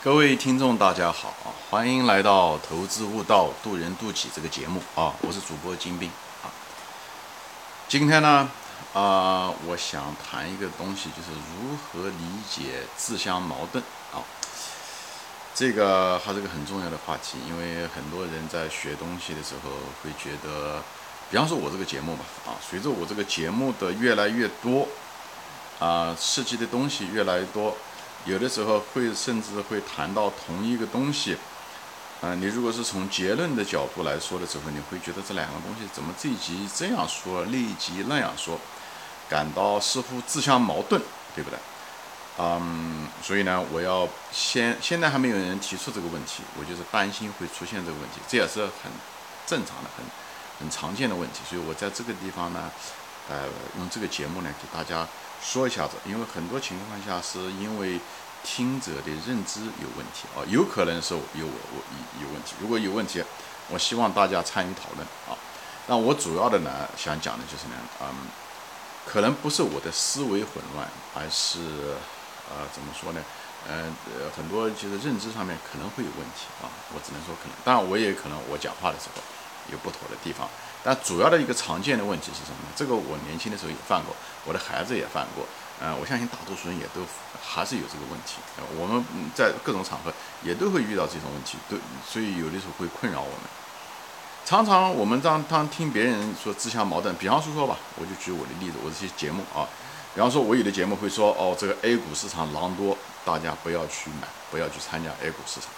各位听众，大家好啊！欢迎来到《投资悟道，渡人渡己》这个节目啊！我是主播金兵啊。今天呢，啊，我想谈一个东西，就是如何理解自相矛盾啊。这个还是个很重要的话题，因为很多人在学东西的时候会觉得，比方说我这个节目吧，啊，随着我这个节目的越来越多，啊，涉及的东西越来越多。有的时候会甚至会谈到同一个东西，嗯，你如果是从结论的角度来说的时候，你会觉得这两个东西怎么这一集这样说，那一集那样说，感到似乎自相矛盾，对不对？嗯，所以呢，我要先现在还没有人提出这个问题，我就是担心会出现这个问题，这也是很正常的、很很常见的问题，所以我在这个地方呢，呃，用这个节目呢给大家。说一下子，因为很多情况下是因为听者的认知有问题啊，有可能是有我我有问题。如果有问题，我希望大家参与讨论啊。那我主要的呢，想讲的就是呢，嗯，可能不是我的思维混乱，而是呃怎么说呢？呃呃，很多就是认知上面可能会有问题啊。我只能说可能，当然我也可能我讲话的时候有不妥的地方。但主要的一个常见的问题是什么呢？这个我年轻的时候也犯过，我的孩子也犯过，嗯，我相信大多数人也都还是有这个问题。我们在各种场合也都会遇到这种问题，都所以有的时候会困扰我们。常常我们当当听别人说自相矛盾，比方说说吧，我就举我的例子，我这些节目啊，比方说我有的节目会说，哦，这个 A 股市场狼多，大家不要去买，不要去参加 A 股市场，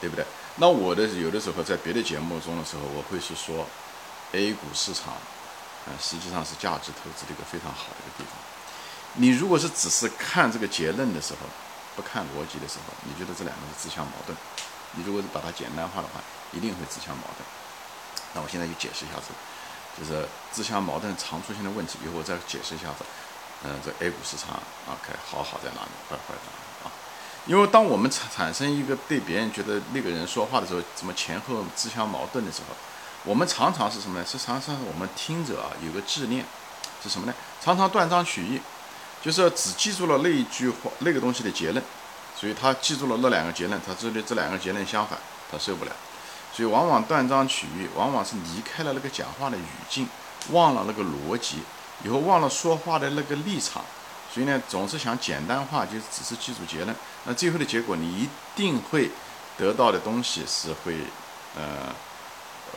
对不对？那我的有的时候在别的节目中的时候，我会是说。A 股市场，呃，实际上是价值投资的一个非常好的一个地方。你如果是只是看这个结论的时候，不看逻辑的时候，你觉得这两个是自相矛盾。你如果是把它简单化的话，一定会自相矛盾。那我现在就解释一下子，就是自相矛盾常出现的问题。以后我再解释一下子，嗯，这 A 股市场啊，该好好在哪里，坏坏在哪里？因为当我们产产生一个对别人觉得那个人说话的时候，怎么前后自相矛盾的时候。我们常常是什么呢？是常常我们听者啊有个执念，是什么呢？常常断章取义，就是只记住了那一句话那个东西的结论，所以他记住了那两个结论，他这里这两个结论相反，他受不了，所以往往断章取义，往往是离开了那个讲话的语境，忘了那个逻辑，以后忘了说话的那个立场，所以呢，总是想简单化，就只是记住结论，那最后的结果你一定会得到的东西是会，呃。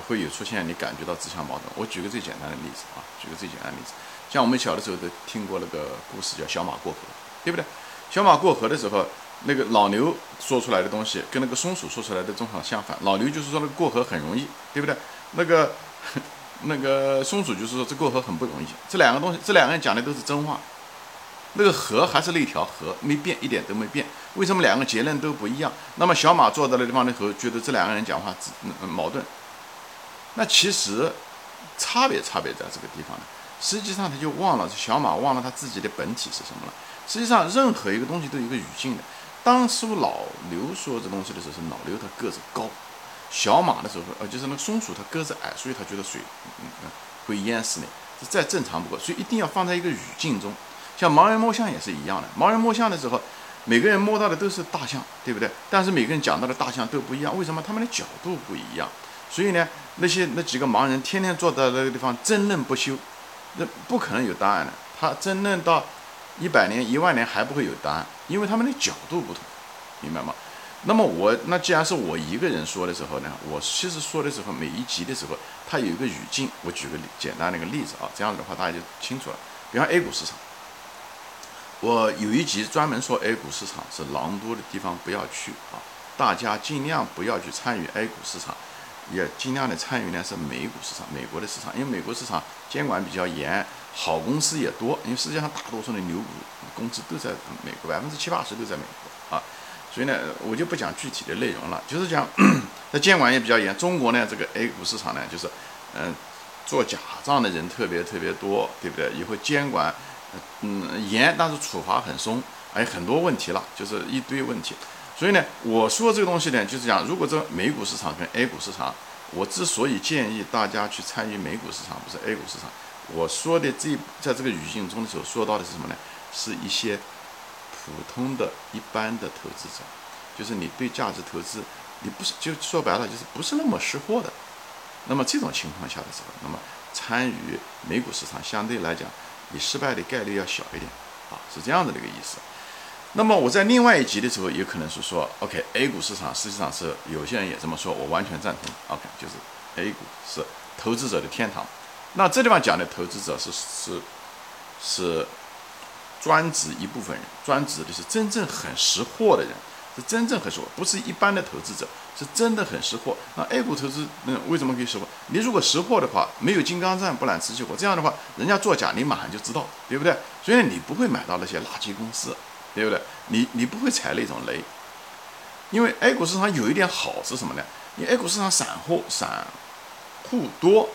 会有出现你感觉到自相矛盾。我举个最简单的例子啊，举个最简单的例子，像我们小的时候都听过那个故事，叫小马过河，对不对？小马过河的时候，那个老牛说出来的东西跟那个松鼠说出来的正好相反。老牛就是说那个过河很容易，对不对？那个那个松鼠就是说这过河很不容易。这两个东西，这两个人讲的都是真话。那个河还是那条河，没变，一点都没变。为什么两个结论都不一样？那么小马坐在那地方的时候，觉得这两个人讲话矛盾。那其实差别差别在这个地方呢。实际上他就忘了，小马忘了他自己的本体是什么了。实际上任何一个东西都有一个语境的。当初老刘说这东西的时候，是老刘他个子高；小马的时候，呃，就是那个松鼠它个子矮，所以他觉得水嗯嗯会淹死你，这再正常不过。所以一定要放在一个语境中。像盲人摸象也是一样的，盲人摸象的时候，每个人摸到的都是大象，对不对？但是每个人讲到的大象都不一样，为什么？他们的角度不一样。所以呢，那些那几个盲人天天坐在那个地方争论不休，那不可能有答案的。他争论到一百年、一万年还不会有答案，因为他们的角度不同，明白吗？那么我那既然是我一个人说的时候呢，我其实说的时候每一集的时候，它有一个语境。我举个简单的一个例子啊，这样子的话大家就清楚了。比方 A 股市场，我有一集专门说 A 股市场是狼多的地方，不要去啊，大家尽量不要去参与 A 股市场。也尽量的参与呢是美股市场，美国的市场，因为美国市场监管比较严，好公司也多，因为世界上大多数的牛股公司都在美国，百分之七八十都在美国啊，所以呢，我就不讲具体的内容了，就是讲 它监管也比较严。中国呢，这个 A 股市场呢，就是嗯，做假账的人特别特别多，对不对？以后监管嗯严，但是处罚很松，还有很多问题了，就是一堆问题。所以呢，我说这个东西呢，就是讲，如果这美股市场跟 A 股市场，我之所以建议大家去参与美股市场，不是 A 股市场，我说的这在这个语境中的时候说到的是什么呢？是一些普通的一般的投资者，就是你对价值投资，你不是就说白了就是不是那么识货的。那么这种情况下的时候，那么参与美股市场相对来讲，你失败的概率要小一点啊，是这样子的一个意思。那么我在另外一集的时候，也可能是说，OK，A 股市场实际上是有些人也这么说，我完全赞同。OK，就是 A 股是投资者的天堂。那这地方讲的投资者是是是专指一部分人，专指的是真正很识货的人，是真正很识货，不是一般的投资者，是真的很识货。那 A 股投资，嗯，为什么可以识货？你如果识货的话，没有金刚钻不揽瓷器活，这样的话，人家作假，你马上就知道，对不对？所以你不会买到那些垃圾公司。对不对？你你不会踩那种雷，因为 A 股市场有一点好是什么呢？你 A 股市场散户散户多，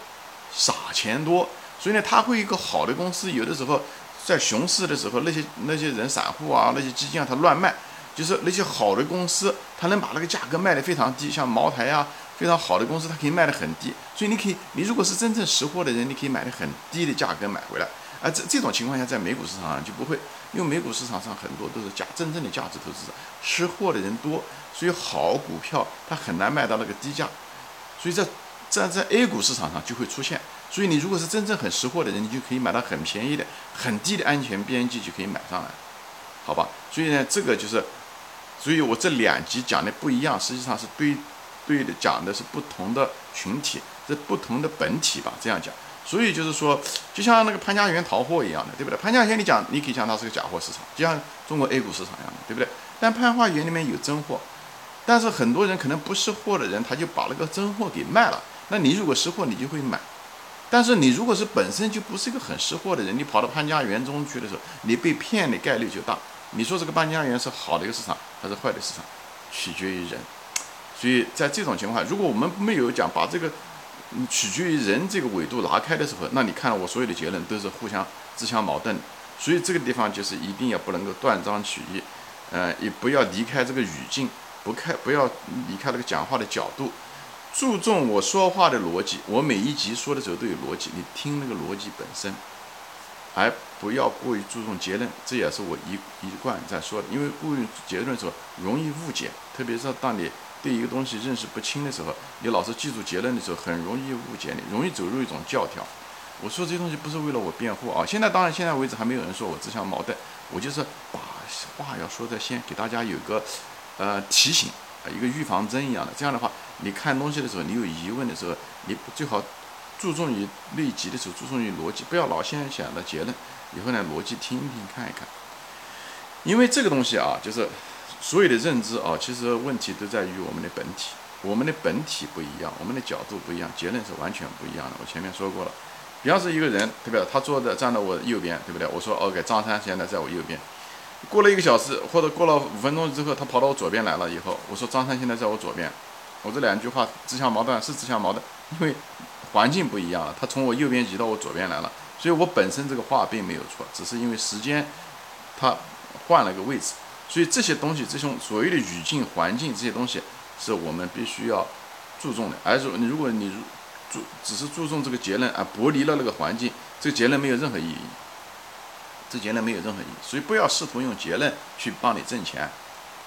撒钱多，所以呢，它会一个好的公司，有的时候在熊市的时候，那些那些人散户啊，那些基金啊，它乱卖，就是那些好的公司，它能把那个价格卖得非常低，像茅台啊，非常好的公司，它可以卖得很低，所以你可以，你如果是真正识货的人，你可以买的很低的价格买回来。而这这种情况下，在美股市场上就不会，因为美股市场上很多都是假真正的价值投资者，识货的人多，所以好股票它很难卖到那个低价，所以在在在 A 股市场上就会出现。所以你如果是真正很识货的人，你就可以买到很便宜的、很低的安全边际就可以买上来，好吧？所以呢，这个就是，所以我这两集讲的不一样，实际上是对对的讲的是不同的群体，是不同的本体吧？这样讲。所以就是说，就像那个潘家园淘货一样的，对不对？潘家园你讲，你可以讲它是个假货市场，就像中国 A 股市场一样的，对不对？但潘花园里面有真货，但是很多人可能不识货的人，他就把那个真货给卖了。那你如果识货，你就会买；但是你如果是本身就不是一个很识货的人，你跑到潘家园中去的时候，你被骗的概率就大。你说这个潘家园是好的一个市场还是坏的市场，取决于人。所以在这种情况下，如果我们没有讲把这个。取决于人这个维度拿开的时候，那你看我所有的结论都是互相自相矛盾，所以这个地方就是一定要不能够断章取义，呃，也不要离开这个语境，不开不要离开那个讲话的角度，注重我说话的逻辑。我每一集说的时候都有逻辑，你听那个逻辑本身，而不要过于注重结论。这也是我一一贯在说的，因为过于结论的时候容易误解，特别是当你。对一个东西认识不清的时候，你老是记住结论的时候，很容易误解你，容易走入一种教条。我说这些东西不是为了我辩护啊，现在当然现在为止还没有人说我自相矛盾，我就是把话要说在先，给大家有个呃提醒，一个预防针一样的。这样的话，你看东西的时候，你有疑问的时候，你最好注重于内集的时候注重于逻辑，不要老先想着结论，以后呢逻辑听一听看一看，因为这个东西啊，就是。所有的认知啊，其实问题都在于我们的本体，我们的本体不一样，我们的角度不一样，结论是完全不一样的。我前面说过了，比方说一个人，对不对？他坐在站在我右边，对不对？我说 OK，张三现在在我右边。过了一个小时，或者过了五分钟之后，他跑到我左边来了以后，我说张三现在在我左边。我这两句话自相矛盾，是自相矛盾，因为环境不一样了。他从我右边移到我左边来了，所以我本身这个话并没有错，只是因为时间他换了个位置。所以这些东西，这种所谓的语境、环境这些东西，是我们必须要注重的。而是你如果你注只是注重这个结论而剥离了那个环境，这个结论没有任何意义。这结论没有任何意义。所以不要试图用结论去帮你挣钱，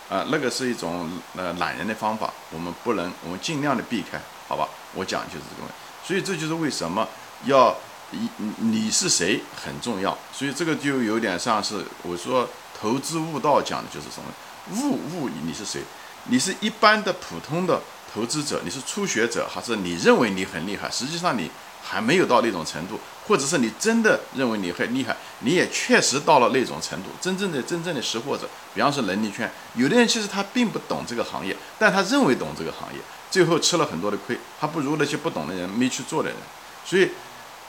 啊，那个是一种呃懒人的方法。我们不能，我们尽量的避开，好吧？我讲就是这个问题。所以这就是为什么要你你是谁很重要。所以这个就有点像是我说。投资悟道讲的就是什么？悟悟你是谁？你是一般的普通的投资者，你是初学者，还是你认为你很厉害？实际上你还没有到那种程度，或者是你真的认为你很厉害，你也确实到了那种程度。真正的真正的识货者，比方说能力圈，有的人其实他并不懂这个行业，但他认为懂这个行业，最后吃了很多的亏，他不如那些不懂的人没去做的人。所以，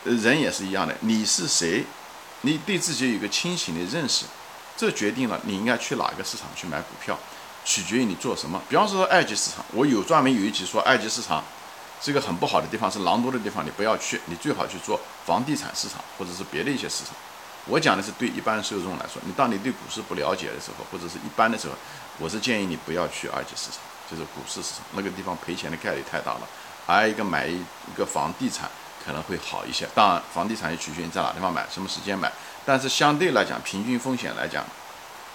人也是一样的，你是谁？你对自己有一个清醒的认识。这决定了你应该去哪个市场去买股票，取决于你做什么。比方说二级市场，我有专门有一集说二级市场是一个很不好的地方，是狼多的地方，你不要去，你最好去做房地产市场或者是别的一些市场。我讲的是对一般受众来说，你当你对股市不了解的时候，或者是一般的时候，我是建议你不要去二级市场，就是股市市场那个地方赔钱的概率太大了。还有一个买一个房地产可能会好一些，当然房地产也取决于你在哪地方买，什么时间买。但是相对来讲，平均风险来讲，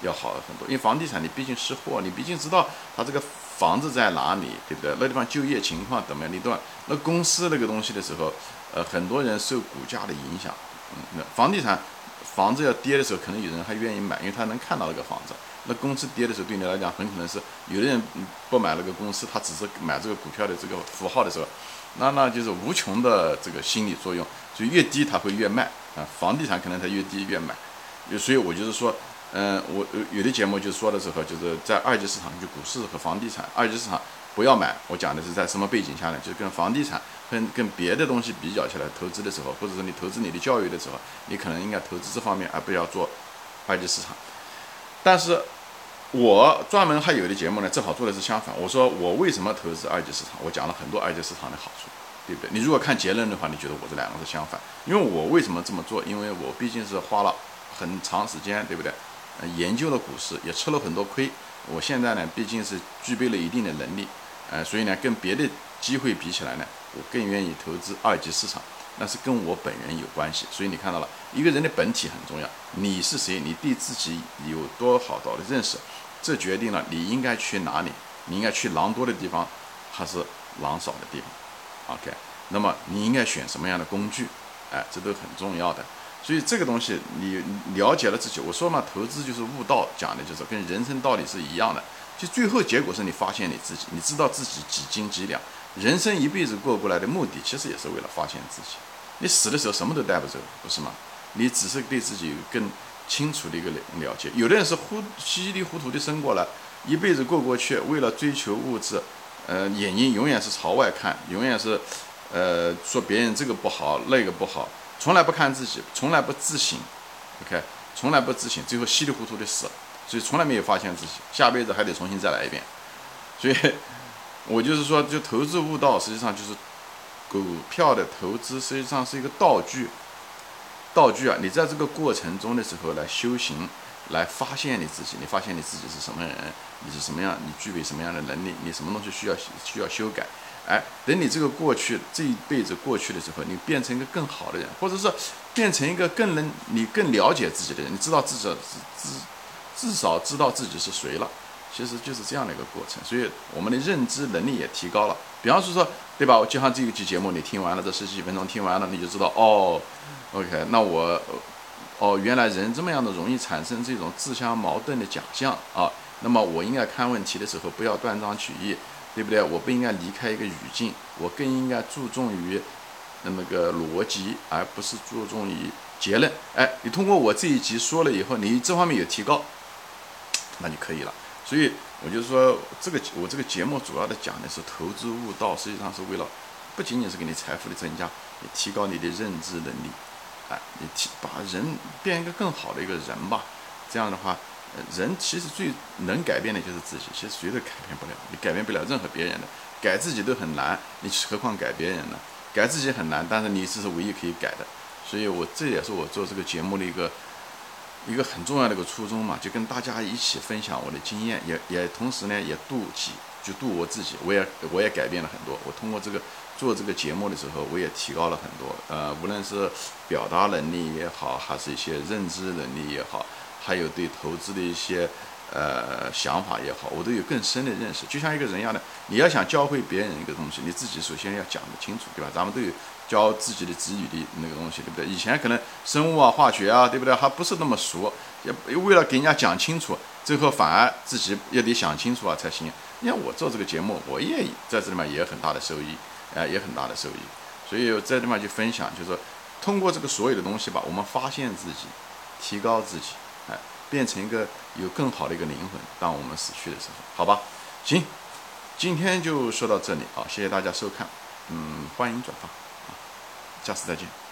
要好很多。因为房地产你毕竟是货，你毕竟知道它这个房子在哪里，对不对？那地方就业情况怎么样？你对那公司那个东西的时候，呃，很多人受股价的影响。嗯，那房地产房子要跌的时候，可能有人还愿意买，因为他能看到那个房子。那公司跌的时候，对你来讲很可能是有的人不买那个公司，他只是买这个股票的这个符号的时候，那那就是无穷的这个心理作用，所以越低他会越卖啊。房地产可能它越低越买，所以我就是说，嗯，我有的节目就说的时候，就是在二级市场，就股市和房地产二级市场不要买。我讲的是在什么背景下呢？就是跟房地产跟跟别的东西比较起来，投资的时候，或者说你投资你的教育的时候，你可能应该投资这方面，而不要做二级市场。但是，我专门还有的节目呢，正好做的是相反。我说我为什么投资二级市场？我讲了很多二级市场的好处，对不对？你如果看结论的话，你觉得我这两个是相反。因为我为什么这么做？因为我毕竟是花了很长时间，对不对？研究了股市，也吃了很多亏。我现在呢，毕竟是具备了一定的能力，呃，所以呢，跟别的机会比起来呢，我更愿意投资二级市场。那是跟我本人有关系，所以你看到了一个人的本体很重要。你是谁？你对自己有多好多的认识？这决定了你应该去哪里。你应该去狼多的地方，还是狼少的地方？OK？那么你应该选什么样的工具？哎，这都很重要的。所以这个东西你了解了自己，我说嘛，投资就是悟道，讲的就是跟人生道理是一样的。就最后结果是你发现你自己，你知道自己几斤几两。人生一辈子过过来的目的，其实也是为了发现自己。你死的时候什么都带不走，不是吗？你只是对自己有更清楚的一个了了解。有的人是糊稀里糊涂的生过来，一辈子过过去，为了追求物质，呃，眼睛永远是朝外看，永远是，呃，说别人这个不好，那个不好，从来不看自己，从来不自省，OK，从来不自省，最后稀里糊涂的死，所以从来没有发现自己，下辈子还得重新再来一遍，所以。我就是说，就投资悟道，实际上就是股票的投资，实际上是一个道具。道具啊，你在这个过程中的时候来修行，来发现你自己，你发现你自己是什么人，你是什么样，你具备什么样的能力，你什么东西需要需要修改。哎，等你这个过去这一辈子过去的时候，你变成一个更好的人，或者是变成一个更能你更了解自己的人，你知道自己至至少知道自己是谁了。其实就是这样的一个过程，所以我们的认知能力也提高了。比方说，对吧？就像这一期节目，你听完了这十几分钟，听完了你就知道，哦，OK，那我，哦，原来人这么样的容易产生这种自相矛盾的假象啊。那么我应该看问题的时候不要断章取义，对不对？我不应该离开一个语境，我更应该注重于那么个逻辑，而不是注重于结论。哎，你通过我这一集说了以后，你这方面有提高，那就可以了。所以我就说，这个我这个节目主要的讲的是投资悟道，实际上是为了不仅仅是给你财富的增加，也提高你的认知能力，哎，你提把人变一个更好的一个人吧。这样的话，人其实最能改变的就是自己，其实谁都改变不了，你改变不了任何别人的，改自己都很难，你何况改别人呢？改自己很难，但是你这是唯一可以改的。所以我这也是我做这个节目的一个。一个很重要的一个初衷嘛，就跟大家一起分享我的经验，也也同时呢也度己，就度我自己，我也我也改变了很多。我通过这个做这个节目的时候，我也提高了很多。呃，无论是表达能力也好，还是一些认知能力也好，还有对投资的一些。呃，想法也好，我都有更深的认识。就像一个人一样的，你要想教会别人一个东西，你自己首先要讲得清楚，对吧？咱们都有教自己的子女的那个东西，对不对？以前可能生物啊、化学啊，对不对？还不是那么熟，也为了给人家讲清楚，最后反而自己也得想清楚啊才行。你看我做这个节目，我也在这里面也有很大的收益，哎，也很大的收益。所以在这里面就分享，就是通过这个所有的东西吧，我们发现自己，提高自己。变成一个有更好的一个灵魂，当我们死去的时候，好吧？行，今天就说到这里啊，谢谢大家收看，嗯，欢迎转发，啊，下次再见。